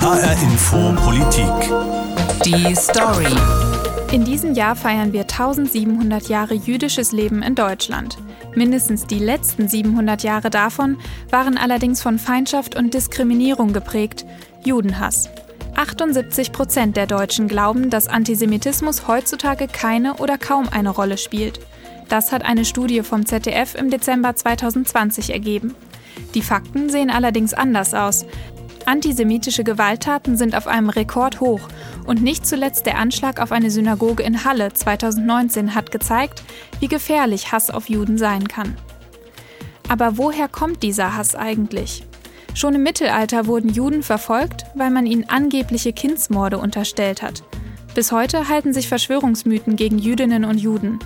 HR Info Politik. Die Story. In diesem Jahr feiern wir 1700 Jahre jüdisches Leben in Deutschland. Mindestens die letzten 700 Jahre davon waren allerdings von Feindschaft und Diskriminierung geprägt, Judenhass. 78 Prozent der Deutschen glauben, dass Antisemitismus heutzutage keine oder kaum eine Rolle spielt. Das hat eine Studie vom ZDF im Dezember 2020 ergeben. Die Fakten sehen allerdings anders aus. Antisemitische Gewalttaten sind auf einem Rekord hoch und nicht zuletzt der Anschlag auf eine Synagoge in Halle 2019 hat gezeigt, wie gefährlich Hass auf Juden sein kann. Aber woher kommt dieser Hass eigentlich? Schon im Mittelalter wurden Juden verfolgt, weil man ihnen angebliche Kindsmorde unterstellt hat. Bis heute halten sich Verschwörungsmythen gegen Jüdinnen und Juden.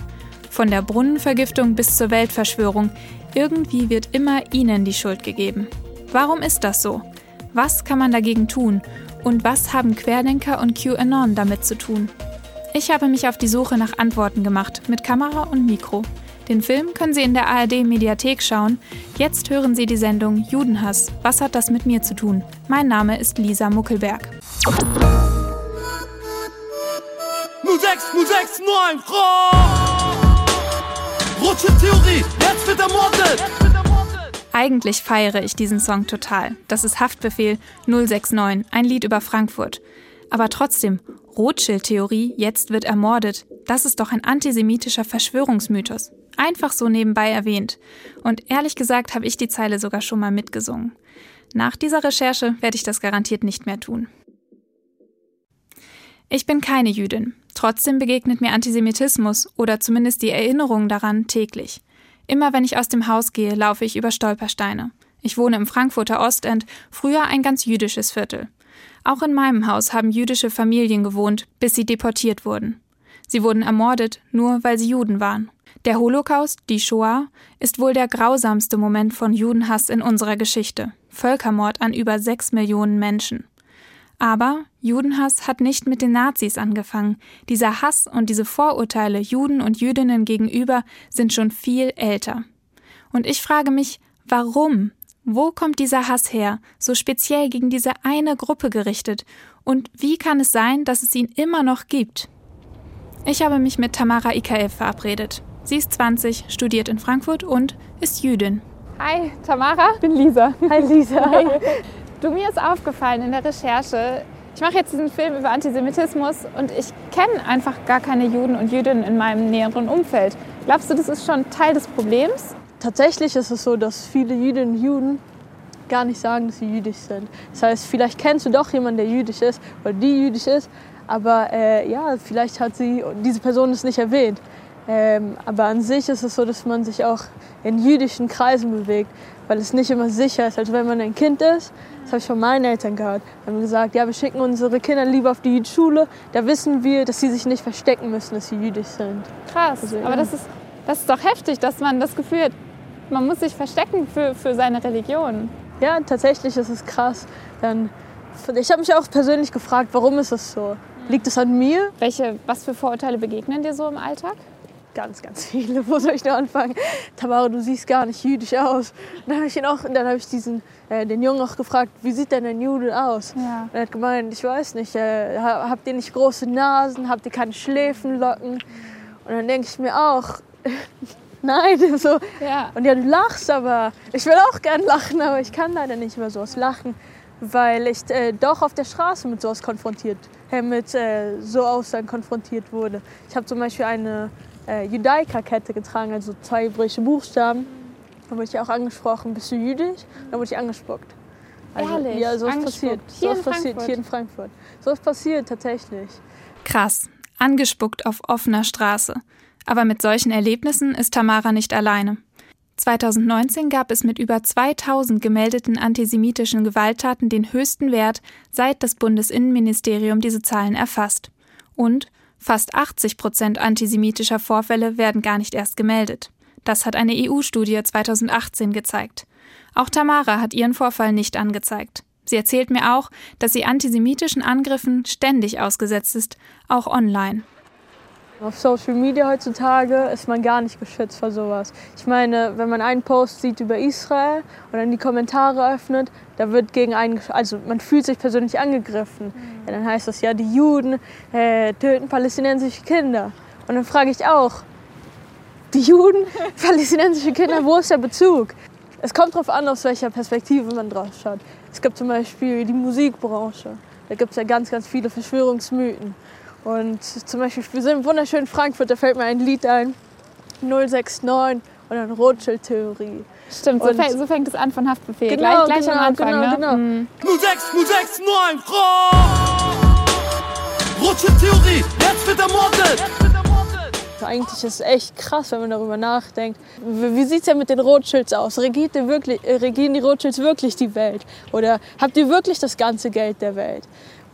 Von der Brunnenvergiftung bis zur Weltverschwörung, irgendwie wird immer ihnen die Schuld gegeben. Warum ist das so? Was kann man dagegen tun? Und was haben Querdenker und QAnon damit zu tun? Ich habe mich auf die Suche nach Antworten gemacht, mit Kamera und Mikro. Den Film können Sie in der ARD-Mediathek schauen. Jetzt hören Sie die Sendung Judenhass. Was hat das mit mir zu tun? Mein Name ist Lisa Muckelberg. 06, 06, 9, Rutsche Theorie, jetzt wird ermordet! Eigentlich feiere ich diesen Song total. Das ist Haftbefehl 069, ein Lied über Frankfurt. Aber trotzdem, Rothschild-Theorie, jetzt wird ermordet, das ist doch ein antisemitischer Verschwörungsmythos. Einfach so nebenbei erwähnt. Und ehrlich gesagt habe ich die Zeile sogar schon mal mitgesungen. Nach dieser Recherche werde ich das garantiert nicht mehr tun. Ich bin keine Jüdin. Trotzdem begegnet mir Antisemitismus oder zumindest die Erinnerung daran täglich. Immer wenn ich aus dem Haus gehe, laufe ich über Stolpersteine. Ich wohne im Frankfurter Ostend, früher ein ganz jüdisches Viertel. Auch in meinem Haus haben jüdische Familien gewohnt, bis sie deportiert wurden. Sie wurden ermordet, nur weil sie Juden waren. Der Holocaust, die Shoah, ist wohl der grausamste Moment von Judenhass in unserer Geschichte. Völkermord an über sechs Millionen Menschen. Aber Judenhass hat nicht mit den Nazis angefangen. Dieser Hass und diese Vorurteile Juden und Jüdinnen gegenüber sind schon viel älter. Und ich frage mich, warum? Wo kommt dieser Hass her, so speziell gegen diese eine Gruppe gerichtet? Und wie kann es sein, dass es ihn immer noch gibt? Ich habe mich mit Tamara Ikaev verabredet. Sie ist 20, studiert in Frankfurt und ist Jüdin. Hi, Tamara. Ich bin Lisa. Hi, Lisa. Hi. Du, mir ist aufgefallen in der Recherche, ich mache jetzt diesen Film über Antisemitismus und ich kenne einfach gar keine Juden und Jüdinnen in meinem näheren Umfeld. Glaubst du, das ist schon Teil des Problems? Tatsächlich ist es so, dass viele Jüdinnen und Juden gar nicht sagen, dass sie jüdisch sind. Das heißt, vielleicht kennst du doch jemanden, der jüdisch ist oder die jüdisch ist, aber äh, ja, vielleicht hat sie diese Person es nicht erwähnt. Ähm, aber an sich ist es so, dass man sich auch in jüdischen Kreisen bewegt, weil es nicht immer sicher ist. Also wenn man ein Kind ist, das habe ich von meinen Eltern gehört, haben gesagt, ja, wir schicken unsere Kinder lieber auf die Schule, da wissen wir, dass sie sich nicht verstecken müssen, dass sie jüdisch sind. Krass, also, ja. aber das ist, das ist doch heftig, dass man das Gefühl hat, man muss sich verstecken für, für seine Religion. Ja, tatsächlich ist es krass. Dann, ich habe mich auch persönlich gefragt, warum ist das so? Liegt es an mir? Welche, was für Vorurteile begegnen dir so im Alltag? Ganz, ganz viele. Wo soll ich da anfangen? Tamara, du siehst gar nicht jüdisch aus. dann habe ich ihn auch, dann habe ich diesen, äh, den Jungen auch gefragt, wie sieht denn ein Jude aus? Ja. Und er hat gemeint, ich weiß nicht, äh, habt ihr nicht große Nasen, habt ihr keine Schläfenlocken? Und dann denke ich mir auch, nein, so. Ja. Und ja, du lachst, aber ich will auch gern lachen, aber ich kann leider nicht über sowas lachen, weil ich äh, doch auf der Straße mit sowas konfrontiert, äh, mit äh, so Aussagen konfrontiert wurde. Ich habe zum Beispiel eine äh, Judaica-Kette getragen, also zwei hebräische Buchstaben. Da wurde ich auch angesprochen, bist du jüdisch? Da wurde ich angespuckt. Also, Ehrlich? Ja, so ist passiert. Hier so ist passiert hier in Frankfurt. So ist passiert tatsächlich. Krass. Angespuckt auf offener Straße. Aber mit solchen Erlebnissen ist Tamara nicht alleine. 2019 gab es mit über 2000 gemeldeten antisemitischen Gewalttaten den höchsten Wert, seit das Bundesinnenministerium diese Zahlen erfasst. Und Fast 80 Prozent antisemitischer Vorfälle werden gar nicht erst gemeldet. Das hat eine EU-Studie 2018 gezeigt. Auch Tamara hat ihren Vorfall nicht angezeigt. Sie erzählt mir auch, dass sie antisemitischen Angriffen ständig ausgesetzt ist, auch online. Auf Social Media heutzutage ist man gar nicht geschützt vor sowas. Ich meine, wenn man einen Post sieht über Israel und dann die Kommentare öffnet, da wird gegen einen, also man fühlt sich persönlich angegriffen. Ja, dann heißt das ja, die Juden äh, töten palästinensische Kinder. Und dann frage ich auch, die Juden, palästinensische Kinder, wo ist der Bezug? Es kommt darauf an, aus welcher Perspektive man drauf schaut. Es gibt zum Beispiel die Musikbranche. Da gibt es ja ganz, ganz viele Verschwörungsmythen. Und zum Beispiel, wir sind im wunderschönen Frankfurt, da fällt mir ein Lied ein, 069 und dann Rothschild-Theorie. Stimmt, so, fängt, so fängt es an von Haftbefehl. Genau, gleich, gleich genau, am Anfang. genau, ne? genau. Mhm. 06, 069, Rothschild-Theorie, jetzt wird ermordet! Eigentlich ist es echt krass, wenn man darüber nachdenkt. Wie wie sieht es ja mit den Rothschilds aus? Regiert wirklich, äh, regieren die Rothschilds wirklich die Welt? Oder habt ihr wirklich das ganze Geld der Welt?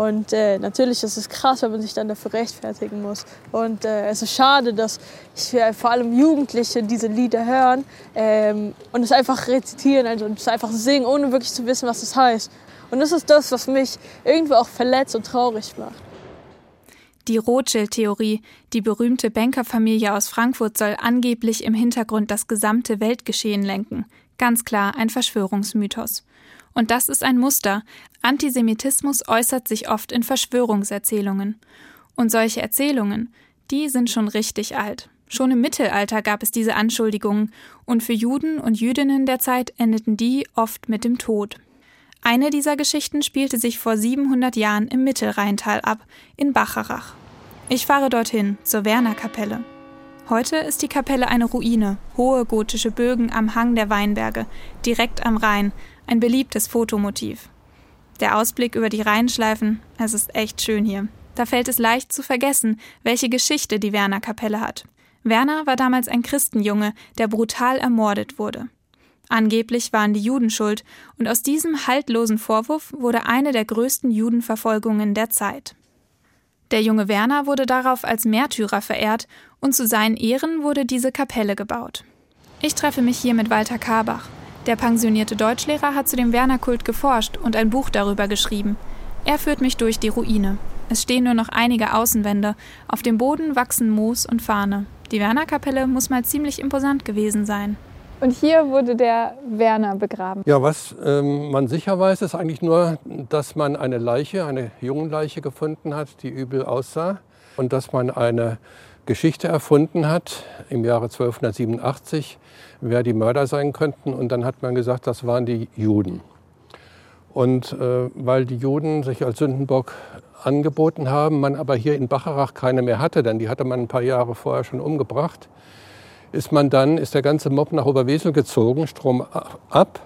Und äh, natürlich ist es krass, wenn man sich dann dafür rechtfertigen muss. Und äh, es ist schade, dass ich, äh, vor allem Jugendliche diese Lieder hören ähm, und es einfach rezitieren, also es einfach singen, ohne wirklich zu wissen, was es heißt. Und das ist das, was mich irgendwo auch verletzt und traurig macht. Die Rothschild-Theorie, die berühmte Bankerfamilie aus Frankfurt, soll angeblich im Hintergrund das gesamte Weltgeschehen lenken. Ganz klar ein Verschwörungsmythos. Und das ist ein Muster. Antisemitismus äußert sich oft in Verschwörungserzählungen. Und solche Erzählungen, die sind schon richtig alt. Schon im Mittelalter gab es diese Anschuldigungen, und für Juden und Jüdinnen der Zeit endeten die oft mit dem Tod. Eine dieser Geschichten spielte sich vor 700 Jahren im Mittelrheintal ab, in Bacharach. Ich fahre dorthin, zur Wernerkapelle. Heute ist die Kapelle eine Ruine, hohe gotische Bögen am Hang der Weinberge, direkt am Rhein, ein beliebtes Fotomotiv. Der Ausblick über die Rheinschleifen, es ist echt schön hier. Da fällt es leicht zu vergessen, welche Geschichte die Wernerkapelle hat. Werner war damals ein Christenjunge, der brutal ermordet wurde. Angeblich waren die Juden schuld, und aus diesem haltlosen Vorwurf wurde eine der größten Judenverfolgungen der Zeit. Der junge Werner wurde darauf als Märtyrer verehrt, und zu seinen Ehren wurde diese Kapelle gebaut. Ich treffe mich hier mit Walter Karbach. Der pensionierte Deutschlehrer hat zu dem Werner-Kult geforscht und ein Buch darüber geschrieben. Er führt mich durch die Ruine. Es stehen nur noch einige Außenwände. Auf dem Boden wachsen Moos und Fahne. Die Werner-Kapelle muss mal ziemlich imposant gewesen sein. Und hier wurde der Werner begraben. Ja, was ähm, man sicher weiß, ist eigentlich nur, dass man eine Leiche, eine Jungenleiche gefunden hat, die übel aussah. Und dass man eine Geschichte erfunden hat im Jahre 1287, wer die Mörder sein könnten. Und dann hat man gesagt, das waren die Juden. Und äh, weil die Juden sich als Sündenbock angeboten haben, man aber hier in Bacharach keine mehr hatte, denn die hatte man ein paar Jahre vorher schon umgebracht, ist man dann, ist der ganze Mob nach Oberwesel gezogen, Strom ab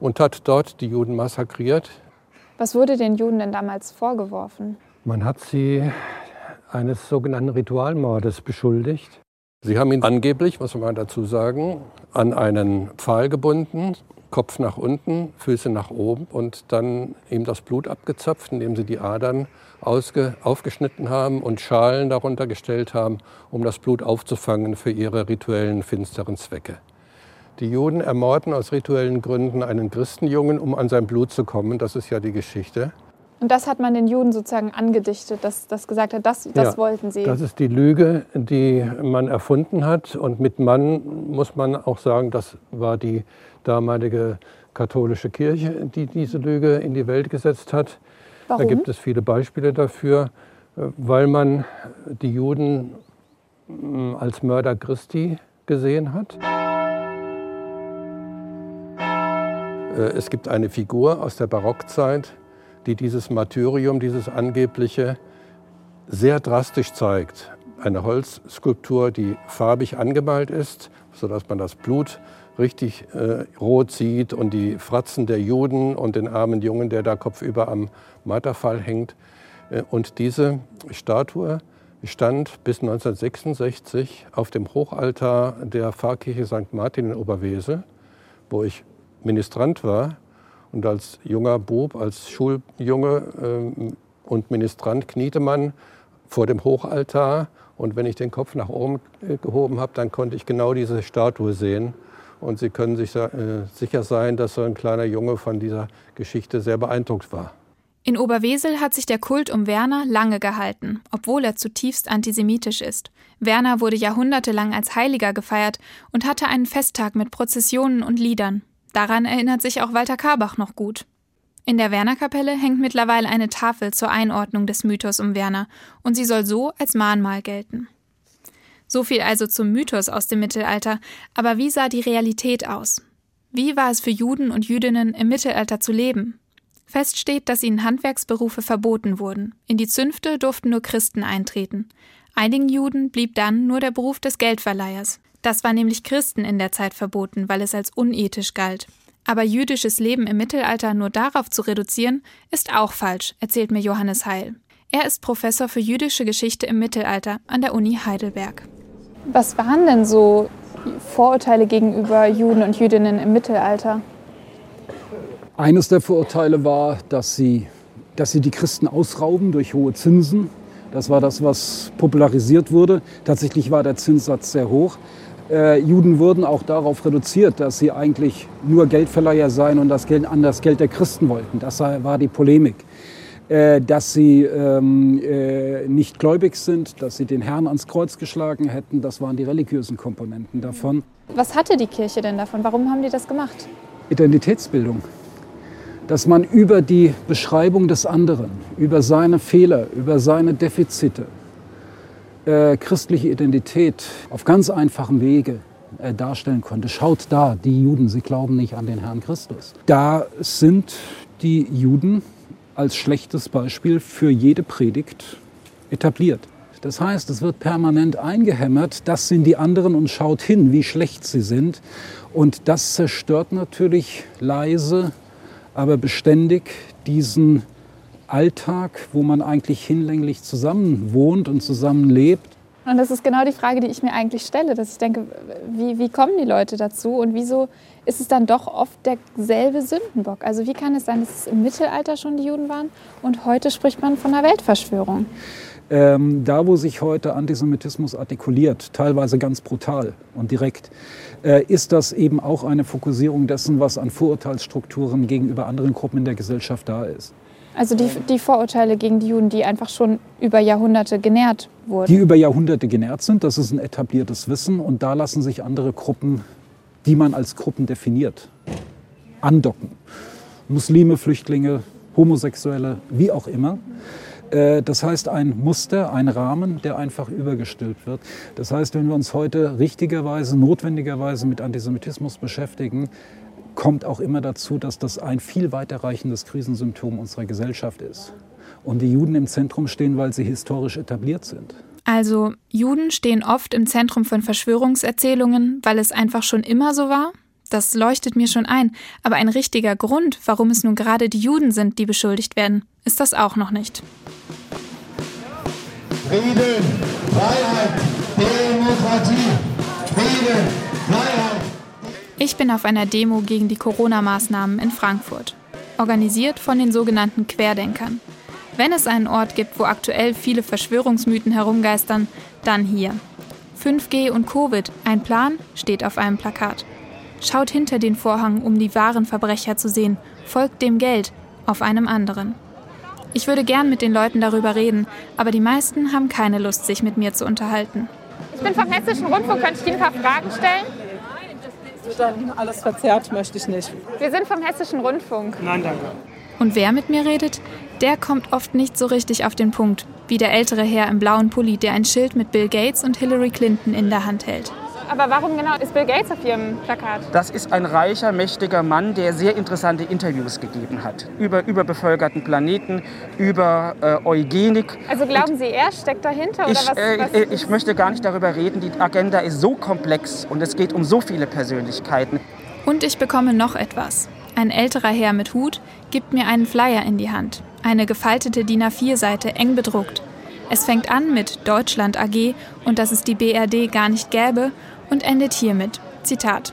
und hat dort die Juden massakriert. Was wurde den Juden denn damals vorgeworfen? Man hat sie eines sogenannten Ritualmordes beschuldigt. Sie haben ihn angeblich, muss man dazu sagen, an einen Pfahl gebunden, Kopf nach unten, Füße nach oben und dann ihm das Blut abgezapft, indem sie die Adern ausge, aufgeschnitten haben und Schalen darunter gestellt haben, um das Blut aufzufangen für ihre rituellen finsteren Zwecke. Die Juden ermorden aus rituellen Gründen einen Christenjungen, um an sein Blut zu kommen. Das ist ja die Geschichte. Und das hat man den Juden sozusagen angedichtet, dass das gesagt hat, das, das Ja, wollten sie. Das ist die Lüge, die man erfunden hat. Und mit Mann muss man auch sagen, das war die damalige katholische Kirche, die diese Lüge in die Welt gesetzt hat. Da Warum? gibt es viele Beispiele dafür, äh, weil man die Juden mm, als Mörder Christi gesehen hat. Äh, Es gibt eine Figur aus der Barockzeit, die dieses Martyrium, dieses angebliche, sehr drastisch zeigt. Eine Holzskulptur, die farbig angemalt ist, sodass man das Blut richtig äh, rot sieht und die Fratzen der Juden und den armen Jungen, der da kopfüber am Marterfall hängt. Äh, und diese Statue stand bis 1966 auf dem Hochaltar der Pfarrkirche St. Martin in Oberwesel, wo ich Ministrant war. Und als junger Bub, als Schuljunge ähm, und Ministrant kniete man vor dem Hochaltar. Und wenn ich den Kopf nach oben äh, gehoben habe, dann konnte ich genau diese Statue sehen. Und Sie können sich äh, sicher sein, dass so ein kleiner Junge von dieser Geschichte sehr beeindruckt war. In Oberwesel hat sich der Kult um Werner lange gehalten, obwohl er zutiefst antisemitisch ist. Werner wurde jahrhundertelang als Heiliger gefeiert und hatte einen Festtag mit Prozessionen und Liedern. Daran erinnert sich auch Walter Karbach noch gut. In der Wernerkapelle hängt mittlerweile eine Tafel zur Einordnung des Mythos um Werner und sie soll so als Mahnmal gelten. So viel also zum Mythos aus dem Mittelalter, aber wie sah die Realität aus? Wie war es für Juden und Jüdinnen im Mittelalter zu leben? Fest steht, dass ihnen Handwerksberufe verboten wurden. In die Zünfte durften nur Christen eintreten. Einigen Juden blieb dann nur der Beruf des Geldverleihers. Das war nämlich Christen in der Zeit verboten, weil es als unethisch galt. Aber jüdisches Leben im Mittelalter nur darauf zu reduzieren, ist auch falsch, erzählt mir Johannes Heil. Er ist Professor für jüdische Geschichte im Mittelalter an der Uni Heidelberg. Was waren denn so Vorurteile gegenüber Juden und Jüdinnen im Mittelalter? Eines der Vorurteile war, dass sie, dass sie die Christen ausrauben durch hohe Zinsen. Das war das, was popularisiert wurde. Tatsächlich war der Zinssatz sehr hoch. Äh, Juden wurden auch darauf reduziert, dass sie eigentlich nur Geldverleiher seien und das Geld an das Geld der Christen wollten. Das war die Polemik. Äh, dass sie ähm, äh, nicht gläubig sind, dass sie den Herrn ans Kreuz geschlagen hätten, das waren die religiösen Komponenten davon. Was hatte die Kirche denn davon? Warum haben die das gemacht? Identitätsbildung dass man über die Beschreibung des anderen, über seine Fehler, über seine Defizite, äh, christliche Identität auf ganz einfachem Wege äh, darstellen konnte. Schaut da, die Juden, sie glauben nicht an den Herrn Christus. Da sind die Juden als schlechtes Beispiel für jede Predigt etabliert. Das heißt, es wird permanent eingehämmert, das sind die anderen und schaut hin, wie schlecht sie sind. Und das zerstört natürlich leise aber beständig diesen Alltag, wo man eigentlich hinlänglich zusammen wohnt und zusammen lebt. Und das ist genau die Frage, die ich mir eigentlich stelle, dass ich denke, wie, wie kommen die Leute dazu und wieso ist es dann doch oft derselbe Sündenbock? Also wie kann es sein, dass es im Mittelalter schon die Juden waren und heute spricht man von einer Weltverschwörung? Ähm, da, wo sich heute Antisemitismus artikuliert, teilweise ganz brutal und direkt, äh, ist das eben auch eine Fokussierung dessen, was an Vorurteilsstrukturen gegenüber anderen Gruppen in der Gesellschaft da ist. Also die, die Vorurteile gegen die Juden, die einfach schon über Jahrhunderte genährt wurden. Die über Jahrhunderte genährt sind, das ist ein etabliertes Wissen und da lassen sich andere Gruppen, die man als Gruppen definiert, andocken. Muslime, Flüchtlinge, Homosexuelle, wie auch immer. Äh, das heißt ein Muster, ein Rahmen, der einfach übergestülpt wird. Das heißt, wenn wir uns heute richtigerweise, notwendigerweise mit Antisemitismus beschäftigen, kommt auch immer dazu, dass das ein viel weiterreichendes Krisensymptom unserer Gesellschaft ist. Und die Juden im Zentrum stehen, weil sie historisch etabliert sind. Also Juden stehen oft im Zentrum von Verschwörungserzählungen, weil es einfach schon immer so war? Das leuchtet mir schon ein, aber ein richtiger Grund, warum es nun gerade die Juden sind, die beschuldigt werden, ist das auch noch nicht. Frieden, Freiheit, Demokratie. Frieden, Freiheit. Ich bin auf einer Demo gegen die Corona-Maßnahmen in Frankfurt, organisiert von den sogenannten Querdenkern. Wenn es einen Ort gibt, wo aktuell viele Verschwörungsmythen herumgeistern, dann hier. 5G und Covid, ein Plan, steht auf einem Plakat. Schaut hinter den Vorhang, um die wahren Verbrecher zu sehen, folgt dem Geld auf einem anderen. Ich würde gern mit den Leuten darüber reden, aber die meisten haben keine Lust, sich mit mir zu unterhalten. Ich bin vom Hessischen Rundfunk, könnte ich Ihnen ein paar Fragen stellen? Wird dann alles verzerrt, möchte ich nicht. Wir sind vom Hessischen Rundfunk. Nein, danke. Und wer mit mir redet, der kommt oft nicht so richtig auf den Punkt, wie der ältere Herr im blauen Pulli, der ein Schild mit Bill Gates und Hillary Clinton in der Hand hält. Aber warum genau ist Bill Gates auf Ihrem Plakat? Das ist ein reicher, mächtiger Mann, der sehr interessante Interviews gegeben hat. Über überbevölkerten Planeten, über äh, Eugenik. Also glauben Sie, er steckt dahinter? Ich, oder was, äh, was äh, ich möchte gar nicht darüber reden. Die Agenda ist so komplex und es geht um so viele Persönlichkeiten. Und ich bekomme noch etwas. Ein älterer Herr mit Hut gibt mir einen Flyer in die Hand. Eine gefaltete DIN A4-Seite, eng bedruckt. Es fängt an mit Deutschland AG und dass es die BRD gar nicht gäbe und endet hiermit. Zitat.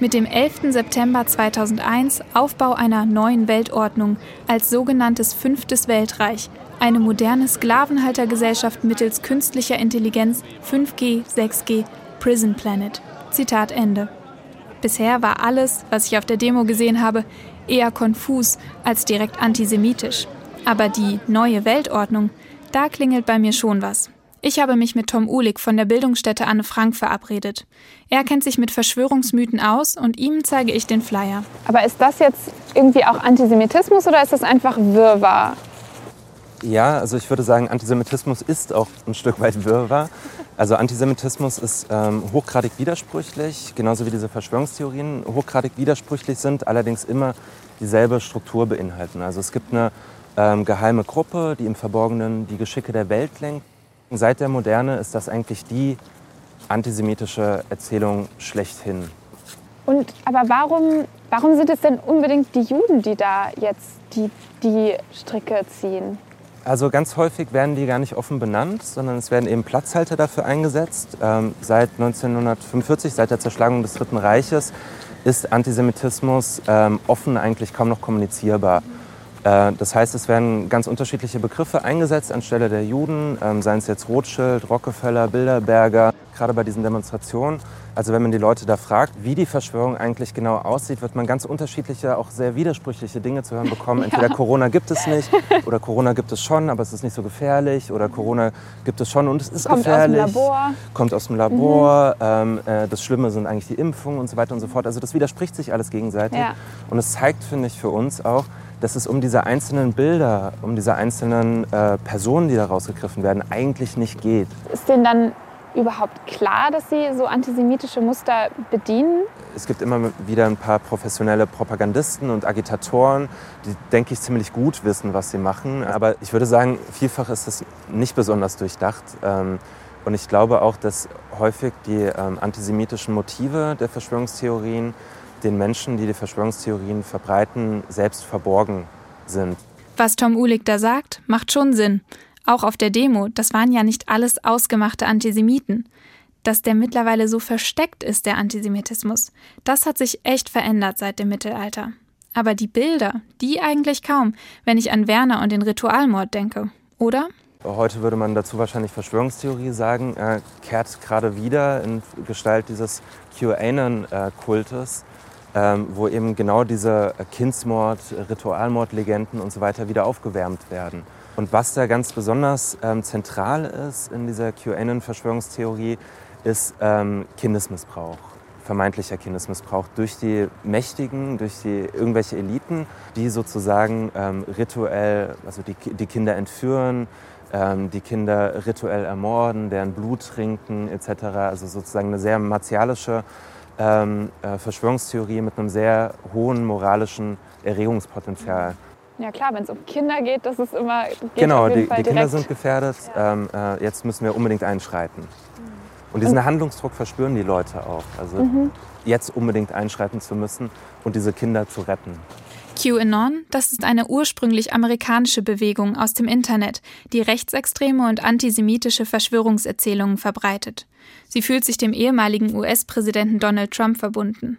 Mit dem 11. September 2001 Aufbau einer neuen Weltordnung als sogenanntes fünftes Weltreich, eine moderne Sklavenhaltergesellschaft mittels künstlicher Intelligenz 5G, 6G, Prison Planet. Zitat Ende. Bisher war alles, was ich auf der Demo gesehen habe, eher konfus als direkt antisemitisch. Aber die neue Weltordnung, da klingelt bei mir schon was. Ich habe mich mit Tom Uhlig von der Bildungsstätte Anne Frank verabredet. Er kennt sich mit Verschwörungsmythen aus und ihm zeige ich den Flyer. Aber ist das jetzt irgendwie auch Antisemitismus oder ist das einfach Wirrwarr? Ja, also ich würde sagen, Antisemitismus ist auch ein Stück weit Wirrwarr. Also Antisemitismus ist ähm, hochgradig widersprüchlich, genauso wie diese Verschwörungstheorien hochgradig widersprüchlich sind, allerdings immer dieselbe Struktur beinhalten. Also es gibt eine ähm, geheime Gruppe, die im Verborgenen die Geschicke der Welt lenkt. Seit der Moderne ist das eigentlich die antisemitische Erzählung schlechthin. Und aber warum, warum sind es denn unbedingt die Juden, die da jetzt die, die Stricke ziehen? Also ganz häufig werden die gar nicht offen benannt, sondern es werden eben Platzhalter dafür eingesetzt. Ähm, seit 1945, seit der Zerschlagung des Dritten Reiches, ist Antisemitismus ähm, offen eigentlich kaum noch kommunizierbar. Äh, das heißt, es werden ganz unterschiedliche Begriffe eingesetzt anstelle der Juden, ähm, seien es jetzt Rothschild, Rockefeller, Bilderberger, gerade bei diesen Demonstrationen. Also wenn man die Leute da fragt, wie die Verschwörung eigentlich genau aussieht, wird man ganz unterschiedliche, auch sehr widersprüchliche Dinge zu hören bekommen. Entweder ja. Corona gibt es nicht oder Corona gibt es schon, aber es ist nicht so gefährlich oder Corona gibt es schon und es ist kommt gefährlich. Aus dem Labor. Kommt aus dem Labor. Mhm. Ähm, äh, das Schlimme sind eigentlich die Impfungen und so weiter und so fort. Also das widerspricht sich alles gegenseitig. Ja. Und es zeigt, finde ich, für uns auch, dass es um diese einzelnen Bilder, um diese einzelnen äh, Personen, die da rausgegriffen werden, eigentlich nicht geht. Ist denen dann überhaupt klar, dass sie so antisemitische Muster bedienen? Es gibt immer wieder ein paar professionelle Propagandisten und Agitatoren, die, denke ich, ziemlich gut wissen, was sie machen. Aber ich würde sagen, vielfach ist es nicht besonders durchdacht. Ähm, und ich glaube auch, dass häufig die ähm, antisemitischen Motive der Verschwörungstheorien den Menschen, die die Verschwörungstheorien verbreiten, selbst verborgen sind. Was Tom Uhlig da sagt, macht schon Sinn. Auch auf der Demo, das waren ja nicht alles ausgemachte Antisemiten. Dass der mittlerweile so versteckt ist, der Antisemitismus, das hat sich echt verändert seit dem Mittelalter. Aber die Bilder, die eigentlich kaum, wenn ich an Werner und den Ritualmord denke, oder? Heute würde man dazu wahrscheinlich Verschwörungstheorie sagen, äh, kehrt gerade wieder in Gestalt dieses QAnon-Kultes ähm, wo eben genau diese Kindsmord, Ritualmordlegenden und so weiter wieder aufgewärmt werden. Und was da ganz besonders ähm, zentral ist in dieser QAnon-Verschwörungstheorie, ist ähm, Kindesmissbrauch vermeintlicher Kindesmissbrauch durch die Mächtigen, durch die irgendwelche Eliten, die sozusagen ähm, rituell, also die, die Kinder entführen, ähm, die Kinder rituell ermorden, deren Blut trinken etc. Also sozusagen eine sehr martialische ähm, äh, Verschwörungstheorie mit einem sehr hohen moralischen Erregungspotenzial. Ja klar, wenn es um Kinder geht, das ist immer. genau, die, die Kinder sind gefährdet. Ja. Ähm, äh, jetzt müssen wir unbedingt einschreiten. Mhm. Und diesen Handlungsdruck verspüren die Leute auch. Also mhm. jetzt unbedingt einschreiten zu müssen und diese Kinder zu retten. QAnon, das ist eine ursprünglich amerikanische Bewegung aus dem Internet, die rechtsextreme und antisemitische Verschwörungserzählungen verbreitet. Sie fühlt sich dem ehemaligen US-Präsidenten Donald Trump verbunden.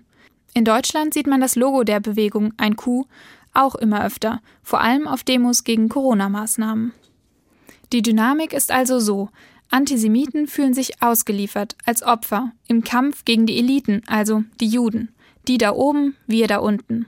In Deutschland sieht man das Logo der Bewegung, ein Q, auch immer öfter, vor allem auf Demos gegen Corona-Maßnahmen. Die Dynamik ist also so, Antisemiten fühlen sich ausgeliefert, als Opfer, im Kampf gegen die Eliten, also die Juden. Die da oben, wir da unten.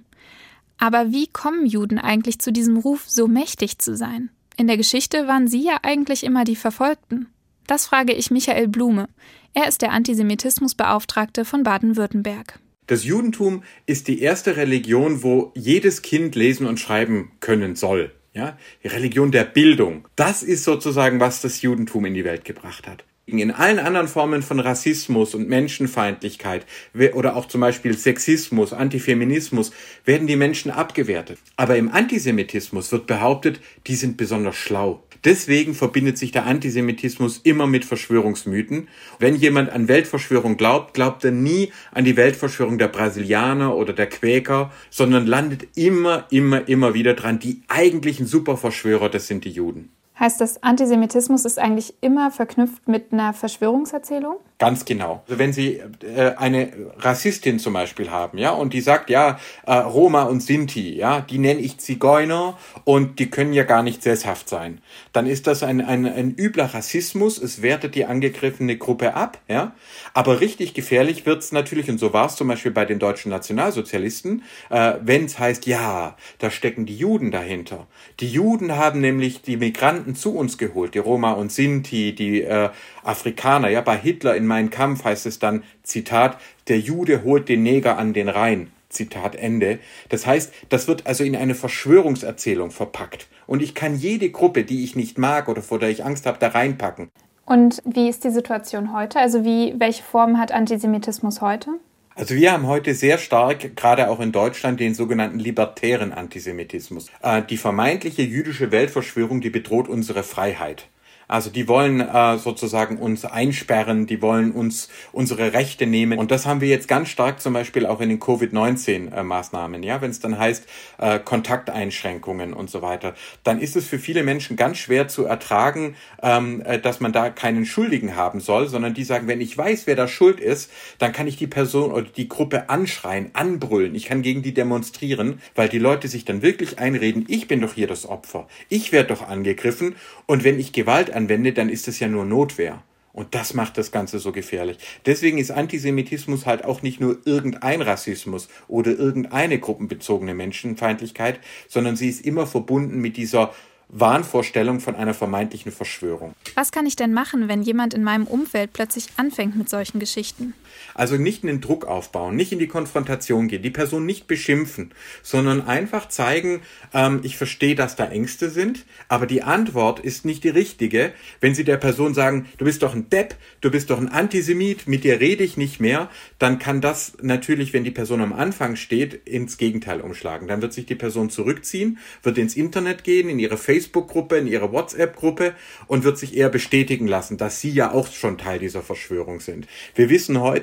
Aber wie kommen Juden eigentlich zu diesem Ruf, so mächtig zu sein? In der Geschichte waren sie ja eigentlich immer die Verfolgten. Das frage ich Michael Blume. Er ist der Antisemitismusbeauftragte von Baden-Württemberg. Das Judentum ist die erste Religion, wo jedes Kind lesen und schreiben können soll. Ja, die Religion der Bildung. Das ist sozusagen, was das Judentum in die Welt gebracht hat. In allen anderen Formen von Rassismus und Menschenfeindlichkeit oder auch zum Beispiel Sexismus, Antifeminismus werden die Menschen abgewertet. Aber im Antisemitismus wird behauptet, die sind besonders schlau. Deswegen verbindet sich der Antisemitismus immer mit Verschwörungsmythen. Wenn jemand an Weltverschwörung glaubt, glaubt er nie an die Weltverschwörung der Brasilianer oder der Quäker, sondern landet immer, immer, immer wieder dran. Die eigentlichen Superverschwörer, das sind die Juden. Heißt das, Antisemitismus ist eigentlich immer verknüpft mit einer Verschwörungserzählung? Ganz genau. Also wenn Sie äh, eine Rassistin zum Beispiel haben, ja, und die sagt, ja, äh, Roma und Sinti, ja, die nenne ich Zigeuner und die können ja gar nicht sesshaft sein, dann ist das ein, ein, ein übler Rassismus. Es wertet die angegriffene Gruppe ab, ja. Aber richtig gefährlich wird's natürlich, und so war es zum Beispiel bei den deutschen Nationalsozialisten, äh, wenn es heißt, ja, da stecken die Juden dahinter. Die Juden haben nämlich die Migranten zu uns geholt, die Roma und Sinti, die äh, Afrikaner. Ja, bei Hitler in Mein Kampf heißt es dann, Zitat, der Jude holt den Neger an den Rhein. Zitat Ende. Das heißt, das wird also in eine Verschwörungserzählung verpackt. Und ich kann jede Gruppe, die ich nicht mag oder vor der ich Angst habe, da reinpacken. Und wie ist die Situation heute? Also wie, welche Form hat Antisemitismus heute? Also wir haben heute sehr stark, gerade auch in Deutschland, den sogenannten libertären Antisemitismus. Äh, die vermeintliche jüdische Weltverschwörung, die bedroht unsere Freiheit. Also die wollen äh, sozusagen uns einsperren, die wollen uns unsere Rechte nehmen. Und das haben wir jetzt ganz stark zum Beispiel auch in den Covid-19-Maßnahmen. Ja, wenn es dann heißt äh, Kontakteinschränkungen und so weiter, dann ist es für viele Menschen ganz schwer zu ertragen, ähm, äh, dass man da keinen Schuldigen haben soll, sondern die sagen, wenn ich weiß, wer da schuld ist, dann kann ich die Person oder die Gruppe anschreien, anbrüllen. Ich kann gegen die demonstrieren, weil die Leute sich dann wirklich einreden, ich bin doch hier das Opfer. Ich werde doch angegriffen. Und wenn ich Gewalt anwende, dann ist es ja nur Notwehr. Und das macht das Ganze so gefährlich. Deswegen ist Antisemitismus halt auch nicht nur irgendein Rassismus oder irgendeine gruppenbezogene Menschenfeindlichkeit, sondern sie ist immer verbunden mit dieser Wahnvorstellung von einer vermeintlichen Verschwörung. Was kann ich denn machen, wenn jemand in meinem Umfeld plötzlich anfängt mit solchen Geschichten? Also nicht einen Druck aufbauen, nicht in die Konfrontation gehen, die Person nicht beschimpfen, sondern einfach zeigen, ähm, ich verstehe, dass da Ängste sind, aber die Antwort ist nicht die richtige. Wenn Sie der Person sagen, du bist doch ein Depp, du bist doch ein Antisemit, mit dir rede ich nicht mehr, dann kann das natürlich, wenn die Person am Anfang steht, ins Gegenteil umschlagen. Dann wird sich die Person zurückziehen, wird ins Internet gehen, in ihre Facebook Facebook-Gruppe, in ihrer WhatsApp-Gruppe und wird sich eher bestätigen lassen, dass sie ja auch schon Teil dieser Verschwörung sind. Wir wissen heute,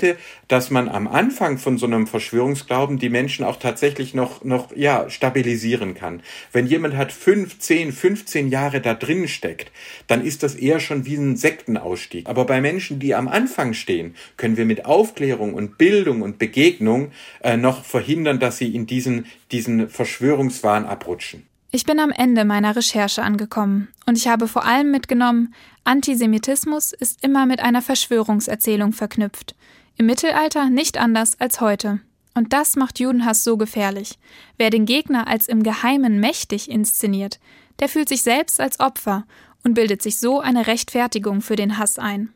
dass man am Anfang von so einem Verschwörungsglauben die Menschen auch tatsächlich noch, noch, ja, stabilisieren kann. Wenn jemand hat fünf, zehn, 15 Jahre da drin steckt, dann ist das eher schon wie ein Sektenausstieg. Aber bei Menschen, die am Anfang stehen, können wir mit Aufklärung und Bildung und Begegnung äh, noch verhindern, dass sie in diesen, diesen Verschwörungswahn abrutschen. Ich bin am Ende meiner Recherche angekommen und ich habe vor allem mitgenommen, Antisemitismus ist immer mit einer Verschwörungserzählung verknüpft. Im Mittelalter nicht anders als heute. Und das macht Judenhass so gefährlich. Wer den Gegner als im Geheimen mächtig inszeniert, der fühlt sich selbst als Opfer und bildet sich so eine Rechtfertigung für den Hass ein.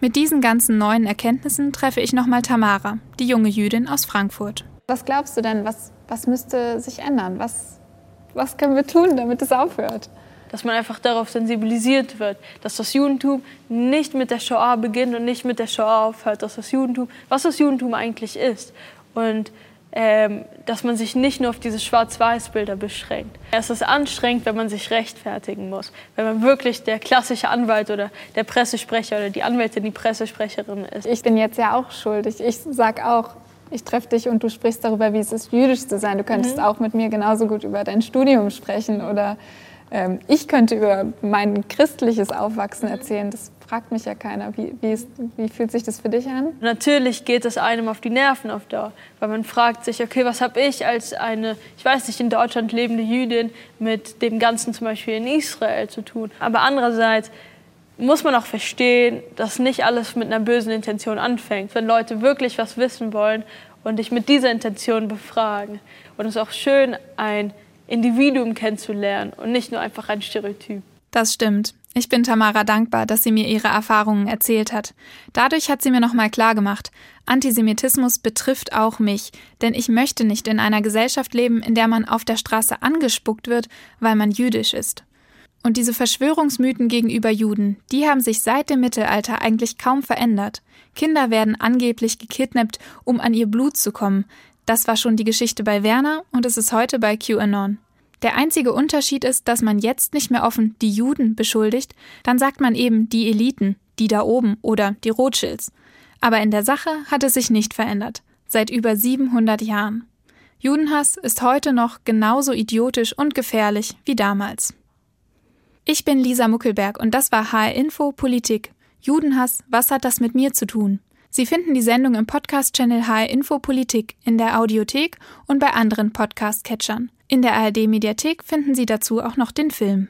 Mit diesen ganzen neuen Erkenntnissen treffe ich nochmal Tamara, die junge Jüdin aus Frankfurt. Was glaubst du denn, was, was müsste sich ändern? Was, was können wir tun, damit es aufhört? Dass man einfach darauf sensibilisiert wird, dass das Judentum nicht mit der Shoah beginnt und nicht mit der Shoah aufhört, dass das Judentum, was das Judentum eigentlich ist. Und ähm, dass man sich nicht nur auf diese Schwarz-Weiß-Bilder beschränkt. Es ist anstrengend, wenn man sich rechtfertigen muss, wenn man wirklich der klassische Anwalt oder der Pressesprecher oder die Anwältin, die Pressesprecherin ist. Ich bin jetzt ja auch schuldig. Ich sage auch, ich treffe dich und du sprichst darüber, wie es ist, jüdisch zu sein. Du könntest mhm. auch mit mir genauso gut über dein Studium sprechen oder ich könnte über mein christliches Aufwachsen erzählen. Das fragt mich ja keiner. Wie, wie, ist, wie fühlt sich das für dich an? Natürlich geht es einem auf die Nerven auf Dauer, weil man fragt sich, okay, was habe ich als eine, ich weiß nicht, in Deutschland lebende Jüdin mit dem Ganzen zum Beispiel in Israel zu tun. Aber andererseits muss man auch verstehen, dass nicht alles mit einer bösen Intention anfängt. Wenn Leute wirklich was wissen wollen und dich mit dieser Intention befragen. Und es ist auch schön, ein Individuum kennenzulernen und nicht nur einfach ein Stereotyp. Das stimmt. Ich bin Tamara dankbar, dass sie mir ihre Erfahrungen erzählt hat. Dadurch hat sie mir nochmal klargemacht, Antisemitismus betrifft auch mich, denn ich möchte nicht in einer Gesellschaft leben, in der man auf der Straße angespuckt wird, weil man jüdisch ist. Und diese Verschwörungsmythen gegenüber Juden, die haben sich seit dem Mittelalter eigentlich kaum verändert. Kinder werden angeblich gekidnappt, um an ihr Blut zu kommen. Das war schon die Geschichte bei Werner und es ist heute bei QAnon. Der einzige Unterschied ist, dass man jetzt nicht mehr offen die Juden beschuldigt, dann sagt man eben die Eliten, die da oben oder die Rothschilds. Aber in der Sache hat es sich nicht verändert. Seit über 700 Jahren. Judenhass ist heute noch genauso idiotisch und gefährlich wie damals. Ich bin Lisa Muckelberg und das war HR Info Politik. Judenhass, was hat das mit mir zu tun? Sie finden die Sendung im Podcast-Channel HR Info Politik, in der Audiothek und bei anderen Podcast-Catchern. In der ARD-Mediathek finden Sie dazu auch noch den Film.